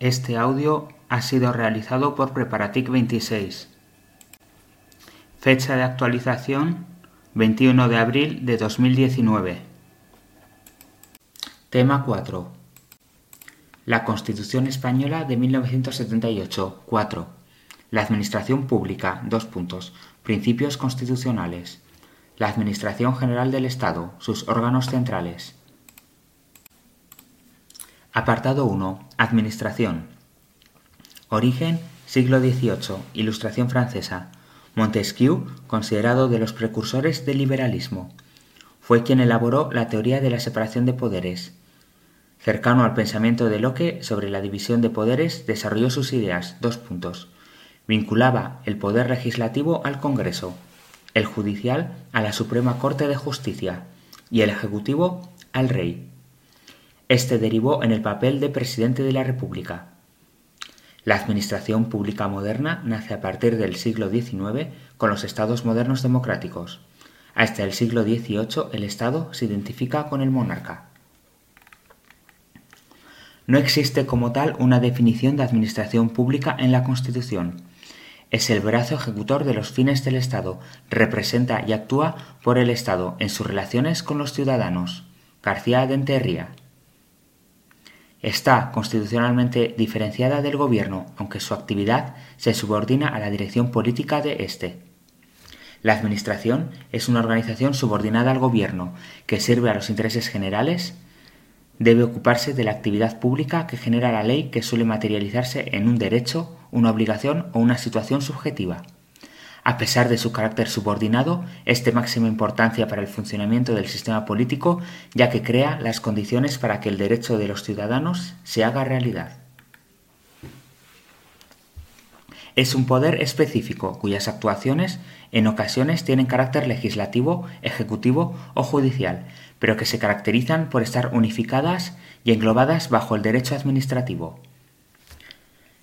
Este audio ha sido realizado por Preparatic 26. Fecha de actualización 21 de abril de 2019. Tema 4. La Constitución Española de 1978. 4. La Administración Pública. Dos puntos. Principios constitucionales. La Administración General del Estado. Sus órganos centrales. Apartado 1. Administración. Origen siglo XVIII. Ilustración francesa. Montesquieu, considerado de los precursores del liberalismo. Fue quien elaboró la teoría de la separación de poderes. Cercano al pensamiento de Locke sobre la división de poderes, desarrolló sus ideas. Dos puntos. Vinculaba el poder legislativo al Congreso, el judicial a la Suprema Corte de Justicia y el ejecutivo al rey. Este derivó en el papel de presidente de la República. La administración pública moderna nace a partir del siglo XIX con los estados modernos democráticos. Hasta el siglo XVIII el Estado se identifica con el monarca. No existe como tal una definición de administración pública en la Constitución. Es el brazo ejecutor de los fines del Estado, representa y actúa por el Estado en sus relaciones con los ciudadanos. García de. Está constitucionalmente diferenciada del Gobierno, aunque su actividad se subordina a la dirección política de éste. La Administración es una organización subordinada al Gobierno, que sirve a los intereses generales, debe ocuparse de la actividad pública que genera la ley que suele materializarse en un derecho, una obligación o una situación subjetiva. A pesar de su carácter subordinado, es de máxima importancia para el funcionamiento del sistema político, ya que crea las condiciones para que el derecho de los ciudadanos se haga realidad. Es un poder específico cuyas actuaciones en ocasiones tienen carácter legislativo, ejecutivo o judicial, pero que se caracterizan por estar unificadas y englobadas bajo el derecho administrativo.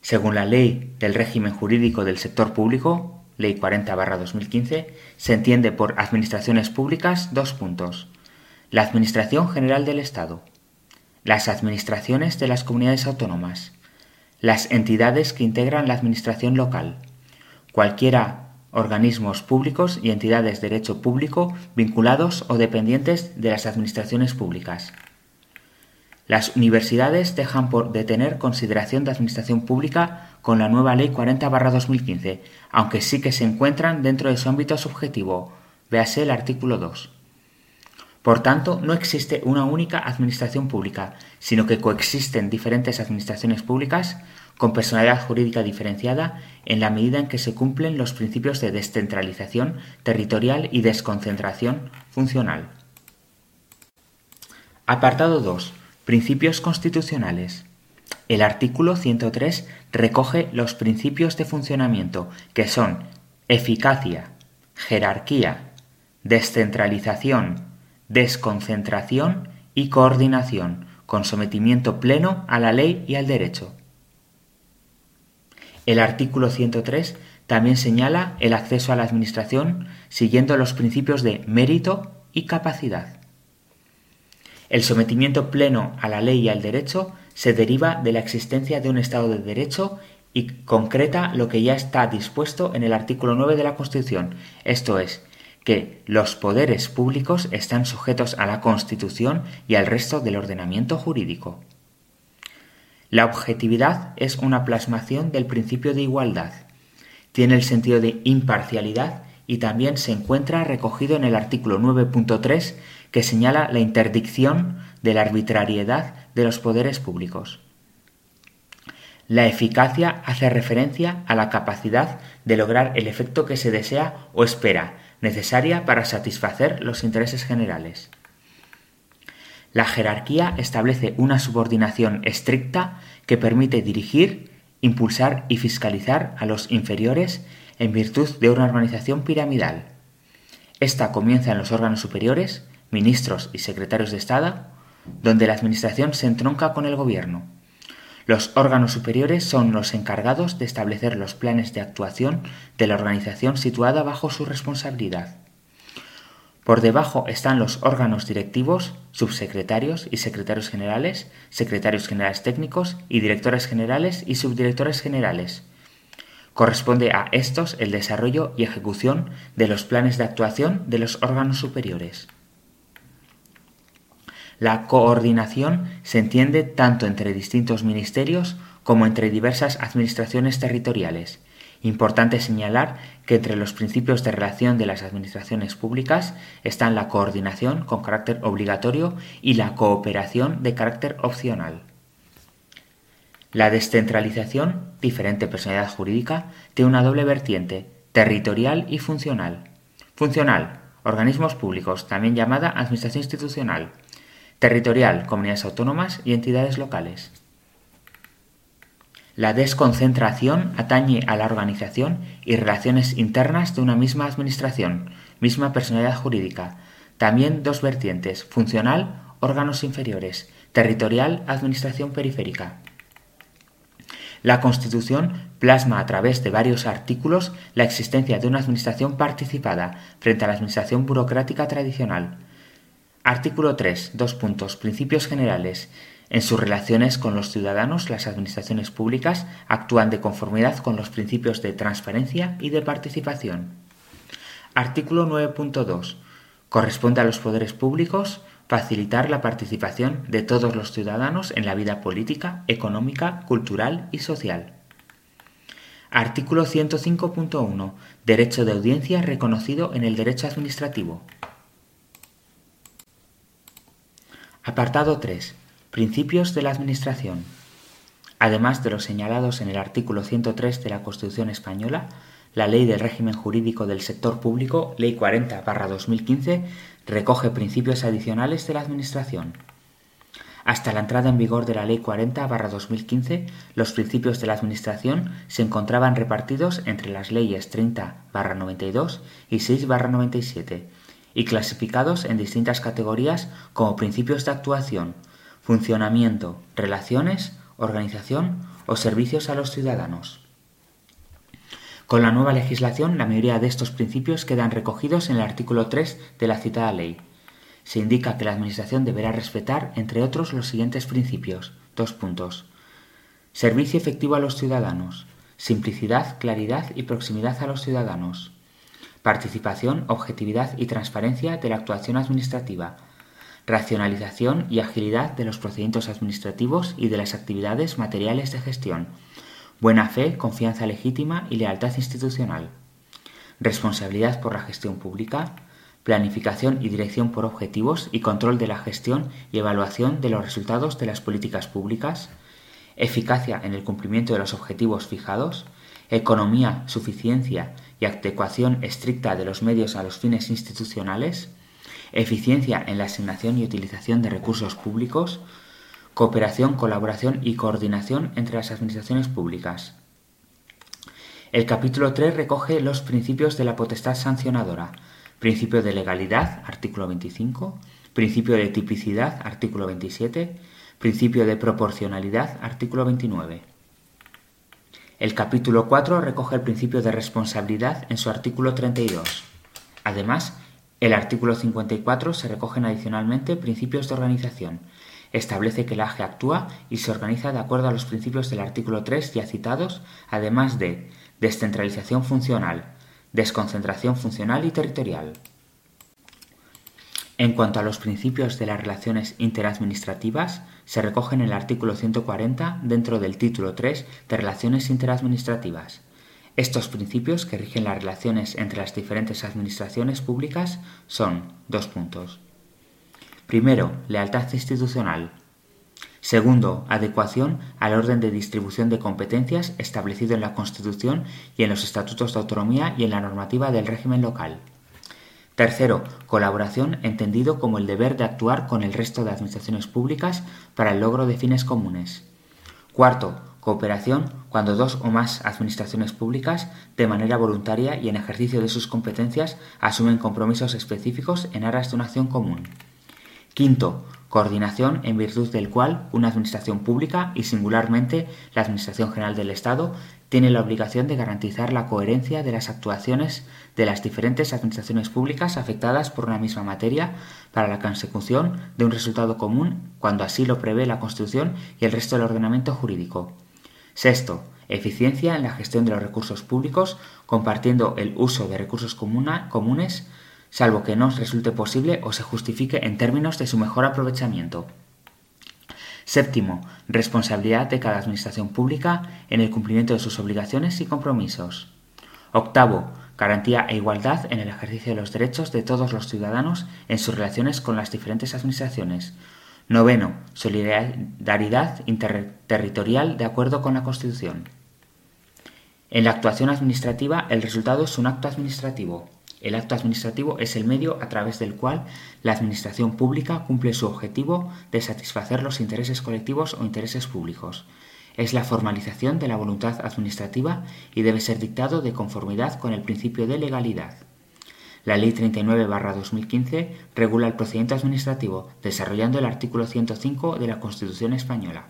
Según la ley del régimen jurídico del sector público, Ley 40-2015, se entiende por administraciones públicas dos puntos. La Administración General del Estado, las administraciones de las comunidades autónomas, las entidades que integran la administración local, cualquiera organismos públicos y entidades de derecho público vinculados o dependientes de las administraciones públicas. Las universidades dejan por de tener consideración de administración pública con la nueva Ley 40-2015, aunque sí que se encuentran dentro de su ámbito subjetivo. Véase el artículo 2. Por tanto, no existe una única administración pública, sino que coexisten diferentes administraciones públicas con personalidad jurídica diferenciada en la medida en que se cumplen los principios de descentralización territorial y desconcentración funcional. Apartado 2. Principios constitucionales. El artículo 103 recoge los principios de funcionamiento, que son eficacia, jerarquía, descentralización, desconcentración y coordinación, con sometimiento pleno a la ley y al derecho. El artículo 103 también señala el acceso a la Administración siguiendo los principios de mérito y capacidad. El sometimiento pleno a la ley y al derecho se deriva de la existencia de un Estado de Derecho y concreta lo que ya está dispuesto en el artículo 9 de la Constitución, esto es, que los poderes públicos están sujetos a la Constitución y al resto del ordenamiento jurídico. La objetividad es una plasmación del principio de igualdad. Tiene el sentido de imparcialidad y también se encuentra recogido en el artículo 9.3 que señala la interdicción de la arbitrariedad de los poderes públicos. La eficacia hace referencia a la capacidad de lograr el efecto que se desea o espera, necesaria para satisfacer los intereses generales. La jerarquía establece una subordinación estricta que permite dirigir, impulsar y fiscalizar a los inferiores en virtud de una organización piramidal. Esta comienza en los órganos superiores, ministros y secretarios de Estado, donde la Administración se entronca con el Gobierno. Los órganos superiores son los encargados de establecer los planes de actuación de la organización situada bajo su responsabilidad. Por debajo están los órganos directivos, subsecretarios y secretarios generales, secretarios generales técnicos y directores generales y subdirectores generales. Corresponde a estos el desarrollo y ejecución de los planes de actuación de los órganos superiores. La coordinación se entiende tanto entre distintos ministerios como entre diversas administraciones territoriales Importante señalar que entre los principios de relación de las administraciones públicas están la coordinación con carácter obligatorio y la cooperación de carácter opcional. La descentralización, diferente personalidad jurídica, tiene una doble vertiente, territorial y funcional. Funcional, organismos públicos, también llamada administración institucional. Territorial, comunidades autónomas y entidades locales. La desconcentración atañe a la organización y relaciones internas de una misma administración, misma personalidad jurídica. También dos vertientes, funcional, órganos inferiores, territorial, administración periférica. La Constitución plasma a través de varios artículos la existencia de una administración participada frente a la administración burocrática tradicional. Artículo 3. Dos puntos. Principios generales. En sus relaciones con los ciudadanos, las administraciones públicas actúan de conformidad con los principios de transparencia y de participación. Artículo 9.2. Corresponde a los poderes públicos facilitar la participación de todos los ciudadanos en la vida política, económica, cultural y social. Artículo 105.1. Derecho de audiencia reconocido en el derecho administrativo. Apartado 3. Principios de la Administración. Además de los señalados en el artículo 103 de la Constitución española, la Ley del Régimen Jurídico del Sector Público, Ley 40-2015, recoge principios adicionales de la Administración. Hasta la entrada en vigor de la Ley 40-2015, los principios de la Administración se encontraban repartidos entre las leyes 30-92 y 6-97 y clasificados en distintas categorías como principios de actuación, funcionamiento, relaciones, organización o servicios a los ciudadanos. Con la nueva legislación, la mayoría de estos principios quedan recogidos en el artículo 3 de la citada ley. Se indica que la Administración deberá respetar, entre otros, los siguientes principios. Dos puntos. Servicio efectivo a los ciudadanos. Simplicidad, claridad y proximidad a los ciudadanos. Participación, objetividad y transparencia de la actuación administrativa racionalización y agilidad de los procedimientos administrativos y de las actividades materiales de gestión, buena fe, confianza legítima y lealtad institucional, responsabilidad por la gestión pública, planificación y dirección por objetivos y control de la gestión y evaluación de los resultados de las políticas públicas, eficacia en el cumplimiento de los objetivos fijados, economía, suficiencia y adecuación estricta de los medios a los fines institucionales, eficiencia en la asignación y utilización de recursos públicos, cooperación, colaboración y coordinación entre las administraciones públicas. El capítulo 3 recoge los principios de la potestad sancionadora, principio de legalidad, artículo 25, principio de tipicidad, artículo 27, principio de proporcionalidad, artículo 29. El capítulo 4 recoge el principio de responsabilidad en su artículo 32. Además, el artículo 54 se recogen adicionalmente principios de organización. Establece que la AGE actúa y se organiza de acuerdo a los principios del artículo 3 ya citados, además de descentralización funcional, desconcentración funcional y territorial. En cuanto a los principios de las relaciones interadministrativas, se recogen en el artículo 140 dentro del título 3 de Relaciones interadministrativas. Estos principios que rigen las relaciones entre las diferentes administraciones públicas son dos puntos. Primero, lealtad institucional. Segundo, adecuación al orden de distribución de competencias establecido en la Constitución y en los estatutos de autonomía y en la normativa del régimen local. Tercero, colaboración entendido como el deber de actuar con el resto de administraciones públicas para el logro de fines comunes. Cuarto, Cooperación cuando dos o más administraciones públicas, de manera voluntaria y en ejercicio de sus competencias, asumen compromisos específicos en aras de una acción común. Quinto, coordinación en virtud del cual una administración pública y singularmente la Administración General del Estado tiene la obligación de garantizar la coherencia de las actuaciones de las diferentes administraciones públicas afectadas por una misma materia para la consecución de un resultado común cuando así lo prevé la Constitución y el resto del ordenamiento jurídico. Sexto, eficiencia en la gestión de los recursos públicos compartiendo el uso de recursos comunes salvo que no resulte posible o se justifique en términos de su mejor aprovechamiento. Séptimo, responsabilidad de cada administración pública en el cumplimiento de sus obligaciones y compromisos. Octavo, garantía e igualdad en el ejercicio de los derechos de todos los ciudadanos en sus relaciones con las diferentes administraciones. Noveno, solidaridad interterritorial de acuerdo con la Constitución. En la actuación administrativa, el resultado es un acto administrativo. El acto administrativo es el medio a través del cual la Administración pública cumple su objetivo de satisfacer los intereses colectivos o intereses públicos. Es la formalización de la voluntad administrativa y debe ser dictado de conformidad con el principio de legalidad. La Ley 39-2015 regula el procedimiento administrativo, desarrollando el artículo 105 de la Constitución española.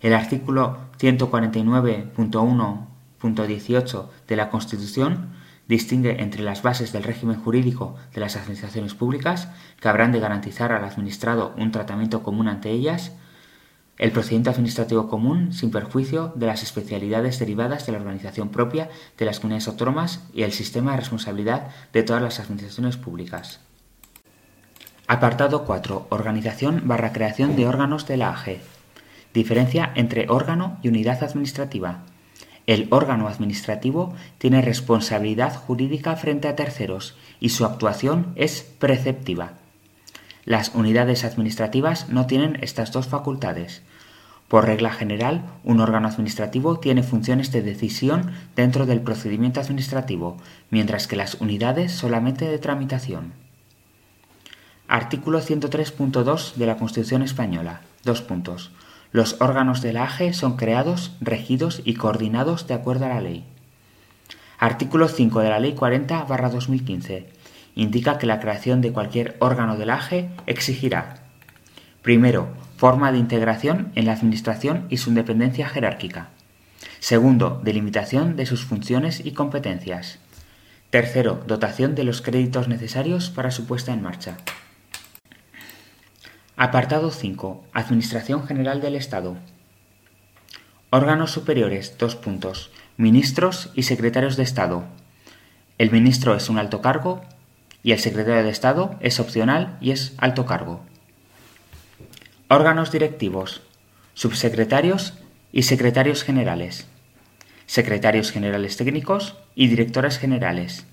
El artículo 149.1.18 de la Constitución distingue entre las bases del régimen jurídico de las administraciones públicas, que habrán de garantizar al administrado un tratamiento común ante ellas, el procedimiento administrativo común sin perjuicio de las especialidades derivadas de la organización propia de las comunidades autónomas y el sistema de responsabilidad de todas las administraciones públicas. Apartado 4. Organización barra creación de órganos de la AG. Diferencia entre órgano y unidad administrativa. El órgano administrativo tiene responsabilidad jurídica frente a terceros y su actuación es preceptiva. Las unidades administrativas no tienen estas dos facultades. Por regla general, un órgano administrativo tiene funciones de decisión dentro del procedimiento administrativo, mientras que las unidades solamente de tramitación. Artículo 103.2 de la Constitución Española. Dos puntos. Los órganos de la AGE son creados, regidos y coordinados de acuerdo a la ley. Artículo 5 de la Ley 40-2015 indica que la creación de cualquier órgano de la AGE exigirá, primero, forma de integración en la Administración y su independencia jerárquica. Segundo, delimitación de sus funciones y competencias. Tercero, dotación de los créditos necesarios para su puesta en marcha. Apartado 5. Administración General del Estado. Órganos superiores. Dos puntos. Ministros y secretarios de Estado. El ministro es un alto cargo y el secretario de Estado es opcional y es alto cargo. Órganos directivos. Subsecretarios y secretarios generales. Secretarios generales técnicos y directores generales.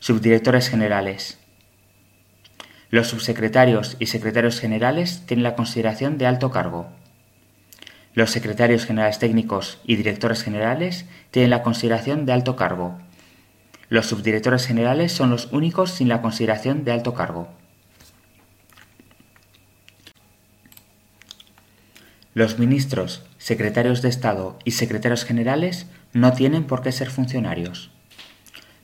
Subdirectores generales los subsecretarios y secretarios generales tienen la consideración de alto cargo. Los secretarios generales técnicos y directores generales tienen la consideración de alto cargo. Los subdirectores generales son los únicos sin la consideración de alto cargo. Los ministros, secretarios de Estado y secretarios generales no tienen por qué ser funcionarios.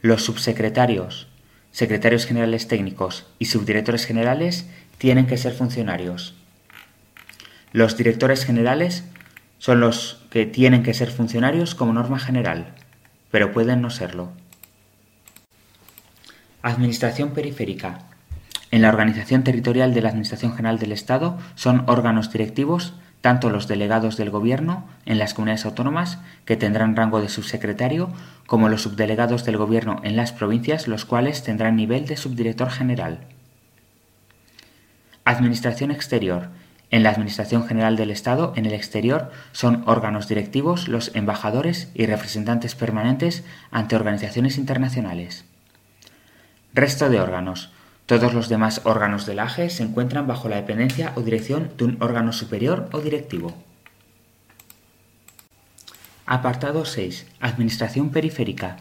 Los subsecretarios, secretarios generales técnicos y subdirectores generales tienen que ser funcionarios. Los directores generales son los que tienen que ser funcionarios como norma general, pero pueden no serlo. Administración periférica. En la organización territorial de la Administración General del Estado son órganos directivos tanto los delegados del Gobierno en las comunidades autónomas, que tendrán rango de subsecretario, como los subdelegados del Gobierno en las provincias, los cuales tendrán nivel de subdirector general. Administración exterior. En la Administración General del Estado, en el exterior, son órganos directivos los embajadores y representantes permanentes ante organizaciones internacionales. Resto de órganos todos los demás órganos del AGE se encuentran bajo la dependencia o dirección de un órgano superior o directivo. Apartado 6. Administración periférica.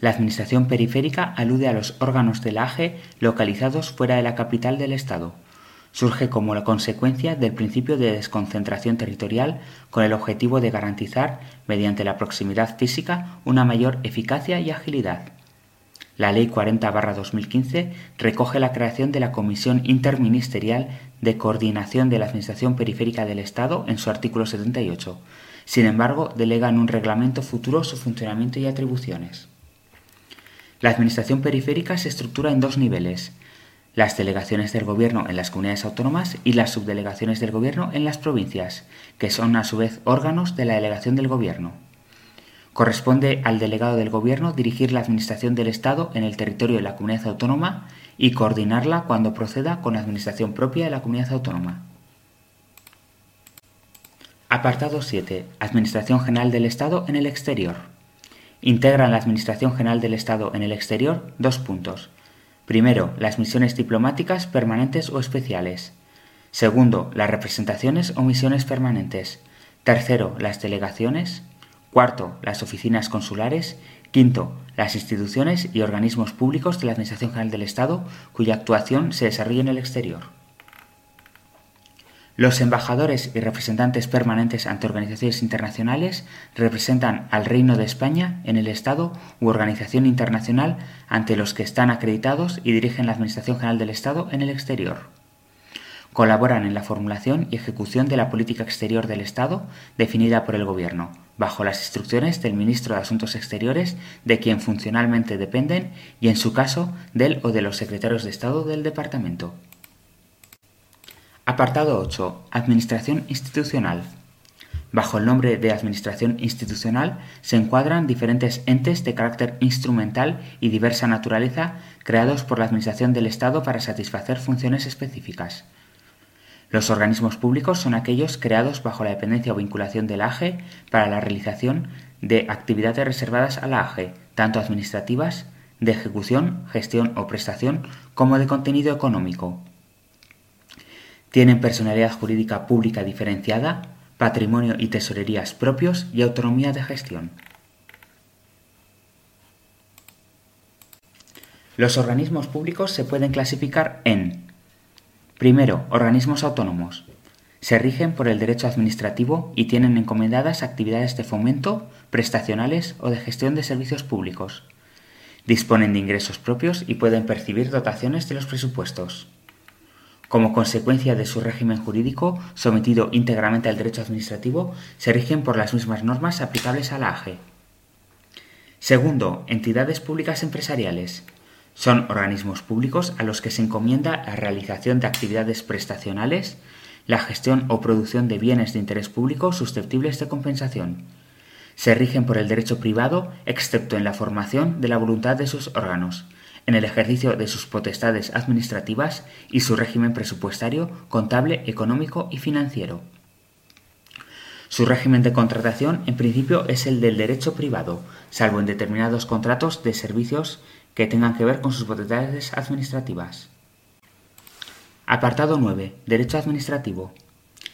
La administración periférica alude a los órganos del AGE localizados fuera de la capital del Estado. Surge como la consecuencia del principio de desconcentración territorial con el objetivo de garantizar, mediante la proximidad física, una mayor eficacia y agilidad. La Ley 40-2015 recoge la creación de la Comisión Interministerial de Coordinación de la Administración Periférica del Estado en su artículo 78. Sin embargo, delega en un reglamento futuro su funcionamiento y atribuciones. La Administración periférica se estructura en dos niveles, las delegaciones del Gobierno en las comunidades autónomas y las subdelegaciones del Gobierno en las provincias, que son a su vez órganos de la delegación del Gobierno. Corresponde al delegado del Gobierno dirigir la Administración del Estado en el territorio de la comunidad autónoma y coordinarla cuando proceda con la Administración propia de la comunidad autónoma. Apartado 7. Administración General del Estado en el exterior. Integran la Administración General del Estado en el exterior dos puntos Primero, las misiones diplomáticas permanentes o especiales. Segundo, las representaciones o misiones permanentes. Tercero, las delegaciones. Cuarto, las oficinas consulares. Quinto, las instituciones y organismos públicos de la Administración General del Estado cuya actuación se desarrolla en el exterior. Los embajadores y representantes permanentes ante organizaciones internacionales representan al Reino de España en el Estado u organización internacional ante los que están acreditados y dirigen la Administración General del Estado en el exterior. Colaboran en la formulación y ejecución de la política exterior del Estado definida por el Gobierno, bajo las instrucciones del Ministro de Asuntos Exteriores, de quien funcionalmente dependen, y en su caso, del o de los secretarios de Estado del Departamento. Apartado 8. Administración institucional. Bajo el nombre de Administración institucional se encuadran diferentes entes de carácter instrumental y diversa naturaleza creados por la Administración del Estado para satisfacer funciones específicas. Los organismos públicos son aquellos creados bajo la dependencia o vinculación de la AGE para la realización de actividades reservadas a la AGE, tanto administrativas, de ejecución, gestión o prestación, como de contenido económico, tienen personalidad jurídica pública diferenciada, patrimonio y tesorerías propios y autonomía de gestión. Los organismos públicos se pueden clasificar en Primero, organismos autónomos. Se rigen por el derecho administrativo y tienen encomendadas actividades de fomento, prestacionales o de gestión de servicios públicos. Disponen de ingresos propios y pueden percibir dotaciones de los presupuestos. Como consecuencia de su régimen jurídico, sometido íntegramente al derecho administrativo, se rigen por las mismas normas aplicables a la AGE. Segundo, entidades públicas empresariales. Son organismos públicos a los que se encomienda la realización de actividades prestacionales, la gestión o producción de bienes de interés público susceptibles de compensación. Se rigen por el derecho privado, excepto en la formación de la voluntad de sus órganos, en el ejercicio de sus potestades administrativas y su régimen presupuestario, contable, económico y financiero. Su régimen de contratación, en principio, es el del derecho privado, salvo en determinados contratos de servicios que tengan que ver con sus potestades administrativas. Apartado 9. Derecho administrativo.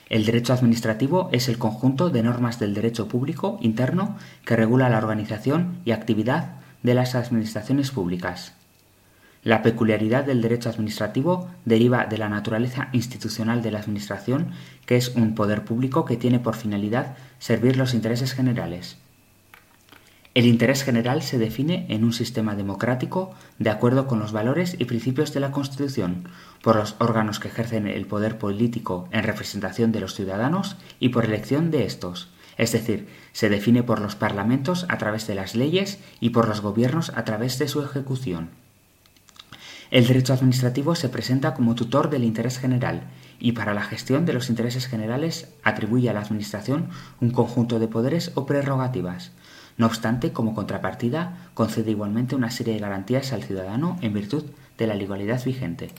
El derecho administrativo es el conjunto de normas del derecho público interno que regula la organización y actividad de las administraciones públicas. La peculiaridad del derecho administrativo deriva de la naturaleza institucional de la Administración, que es un poder público que tiene por finalidad servir los intereses generales. El interés general se define en un sistema democrático de acuerdo con los valores y principios de la Constitución, por los órganos que ejercen el poder político en representación de los ciudadanos y por elección de estos, es decir, se define por los parlamentos a través de las leyes y por los gobiernos a través de su ejecución. El derecho administrativo se presenta como tutor del interés general y para la gestión de los intereses generales atribuye a la Administración un conjunto de poderes o prerrogativas. No obstante, como contrapartida, concede igualmente una serie de garantías al ciudadano en virtud de la legalidad vigente.